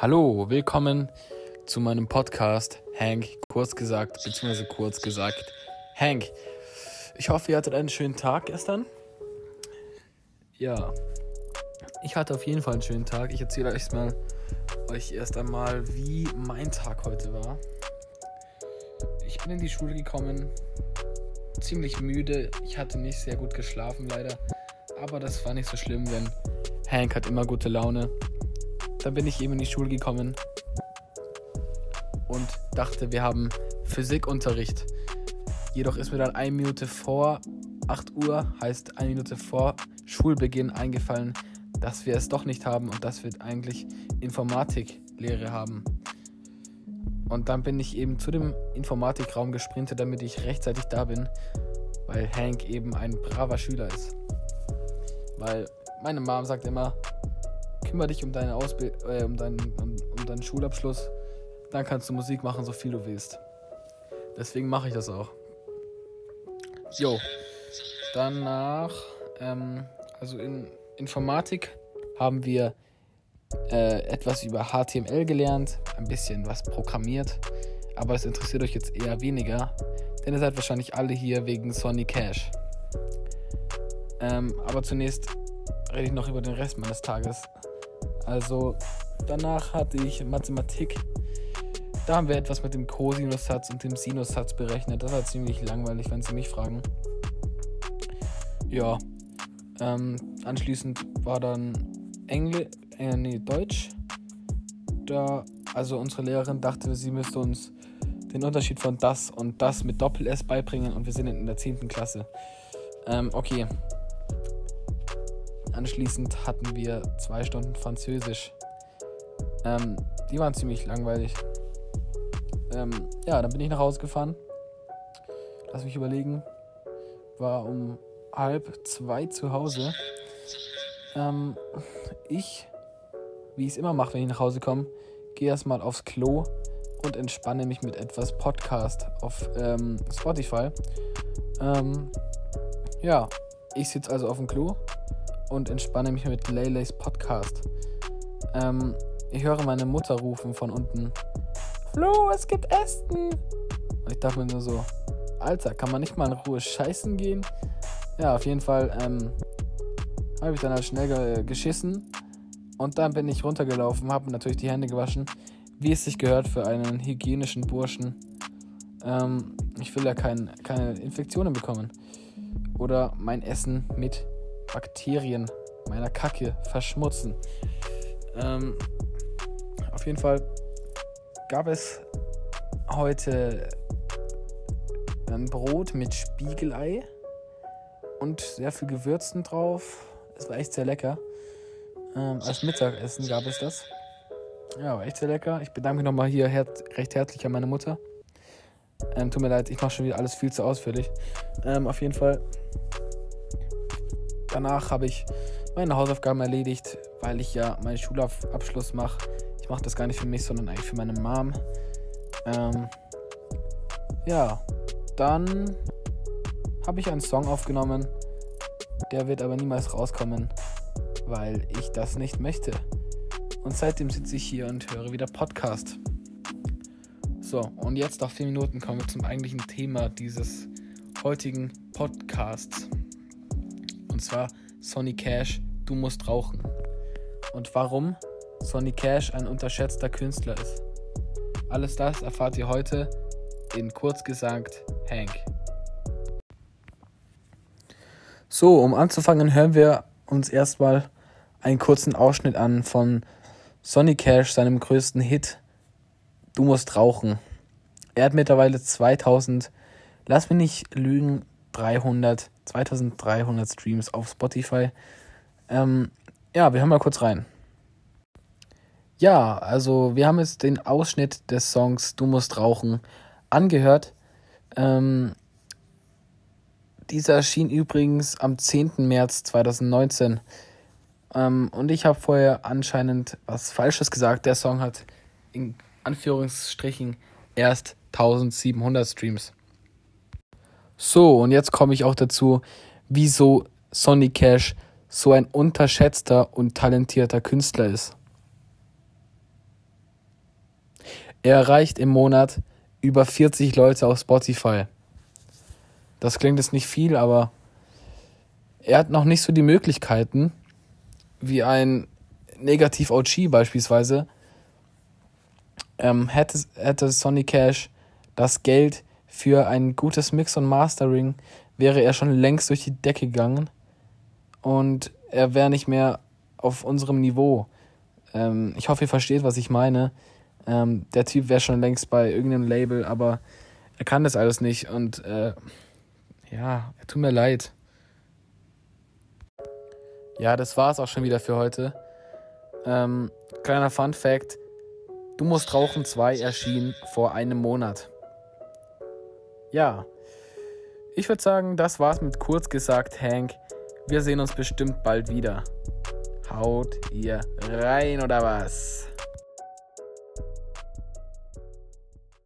Hallo, willkommen zu meinem Podcast Hank, kurz gesagt, beziehungsweise kurz gesagt Hank. Ich hoffe, ihr hattet einen schönen Tag gestern. Ja, ich hatte auf jeden Fall einen schönen Tag. Ich erzähle euch mal euch erst einmal, wie mein Tag heute war. Ich bin in die Schule gekommen, ziemlich müde. Ich hatte nicht sehr gut geschlafen, leider. Aber das war nicht so schlimm, denn Hank hat immer gute Laune. Dann bin ich eben in die Schule gekommen und dachte, wir haben Physikunterricht. Jedoch ist mir dann eine Minute vor 8 Uhr, heißt eine Minute vor Schulbeginn eingefallen, dass wir es doch nicht haben und dass wir eigentlich Informatiklehre haben. Und dann bin ich eben zu dem Informatikraum gesprintet, damit ich rechtzeitig da bin, weil Hank eben ein braver Schüler ist. Weil meine Mom sagt immer, kümmere dich um deine Ausbildung, äh, um, deinen, um, um deinen Schulabschluss, dann kannst du Musik machen, so viel du willst. Deswegen mache ich das auch. Jo. Danach, ähm, also in Informatik haben wir äh, etwas über HTML gelernt, ein bisschen was programmiert, aber es interessiert euch jetzt eher weniger, denn ihr seid wahrscheinlich alle hier wegen Sony Cash. Ähm, aber zunächst rede ich noch über den Rest meines Tages. Also danach hatte ich Mathematik. Da haben wir etwas mit dem Cosinussatz und dem Sinussatz berechnet. Das war ziemlich langweilig, wenn Sie mich fragen. Ja. Ähm, anschließend war dann Englisch, äh, nee, Deutsch. Da, also unsere Lehrerin dachte, sie müsste uns den Unterschied von das und das mit Doppel-S beibringen und wir sind in der 10. Klasse. Ähm, okay. Anschließend hatten wir zwei Stunden Französisch. Ähm, die waren ziemlich langweilig. Ähm, ja, dann bin ich nach Hause gefahren. Lass mich überlegen. War um halb zwei zu Hause. Ähm, ich, wie ich es immer mache, wenn ich nach Hause komme, gehe erstmal aufs Klo und entspanne mich mit etwas Podcast auf ähm, Spotify. Ähm, ja, ich sitze also auf dem Klo und entspanne mich mit Leylays Podcast. Ähm, ich höre meine Mutter rufen von unten. Flo, es gibt Essen. Und ich dachte mir nur so, Alter, kann man nicht mal in Ruhe scheißen gehen? Ja, auf jeden Fall ähm, habe ich dann halt schnell ge geschissen. Und dann bin ich runtergelaufen, habe natürlich die Hände gewaschen, wie es sich gehört für einen hygienischen Burschen. Ähm, ich will ja kein, keine Infektionen bekommen. Oder mein Essen mit Bakterien meiner Kacke verschmutzen. Ähm, auf jeden Fall gab es heute ein Brot mit Spiegelei und sehr viel Gewürzen drauf. Es war echt sehr lecker. Ähm, als Mittagessen gab es das. Ja, war echt sehr lecker. Ich bedanke mich nochmal hier her recht herzlich an meine Mutter. Ähm, tut mir leid, ich mache schon wieder alles viel zu ausführlich. Ähm, auf jeden Fall Danach habe ich meine Hausaufgaben erledigt, weil ich ja meinen Schulabschluss mache. Ich mache das gar nicht für mich, sondern eigentlich für meine Mom. Ähm, ja, dann habe ich einen Song aufgenommen. Der wird aber niemals rauskommen, weil ich das nicht möchte. Und seitdem sitze ich hier und höre wieder Podcast. So, und jetzt nach vier Minuten kommen wir zum eigentlichen Thema dieses heutigen Podcasts. Und zwar Sonny Cash, du musst rauchen. Und warum Sonny Cash ein unterschätzter Künstler ist. Alles das erfahrt ihr heute in kurz gesagt Hank. So, um anzufangen, hören wir uns erstmal einen kurzen Ausschnitt an von Sonny Cash, seinem größten Hit Du musst rauchen. Er hat mittlerweile 2000, lass mich nicht lügen, 300 2300 Streams auf Spotify. Ähm, ja, wir hören mal kurz rein. Ja, also wir haben jetzt den Ausschnitt des Songs Du musst rauchen angehört. Ähm, dieser erschien übrigens am 10. März 2019. Ähm, und ich habe vorher anscheinend was Falsches gesagt. Der Song hat in Anführungsstrichen erst 1700 Streams. So, und jetzt komme ich auch dazu, wieso Sonny Cash so ein unterschätzter und talentierter Künstler ist. Er erreicht im Monat über 40 Leute auf Spotify. Das klingt jetzt nicht viel, aber er hat noch nicht so die Möglichkeiten wie ein Negativ-OG beispielsweise. Ähm, hätte, hätte Sonny Cash das Geld für ein gutes Mix und Mastering, wäre er schon längst durch die Decke gegangen und er wäre nicht mehr auf unserem Niveau. Ähm, ich hoffe, ihr versteht, was ich meine. Ähm, der Typ wäre schon längst bei irgendeinem Label, aber er kann das alles nicht und äh, ja, tut mir leid. Ja, das war es auch schon wieder für heute. Ähm, kleiner Fun Fact: Du musst rauchen 2 erschien vor einem Monat. Ja, ich würde sagen, das war's mit kurz gesagt, Hank. Wir sehen uns bestimmt bald wieder. Haut ihr rein oder was?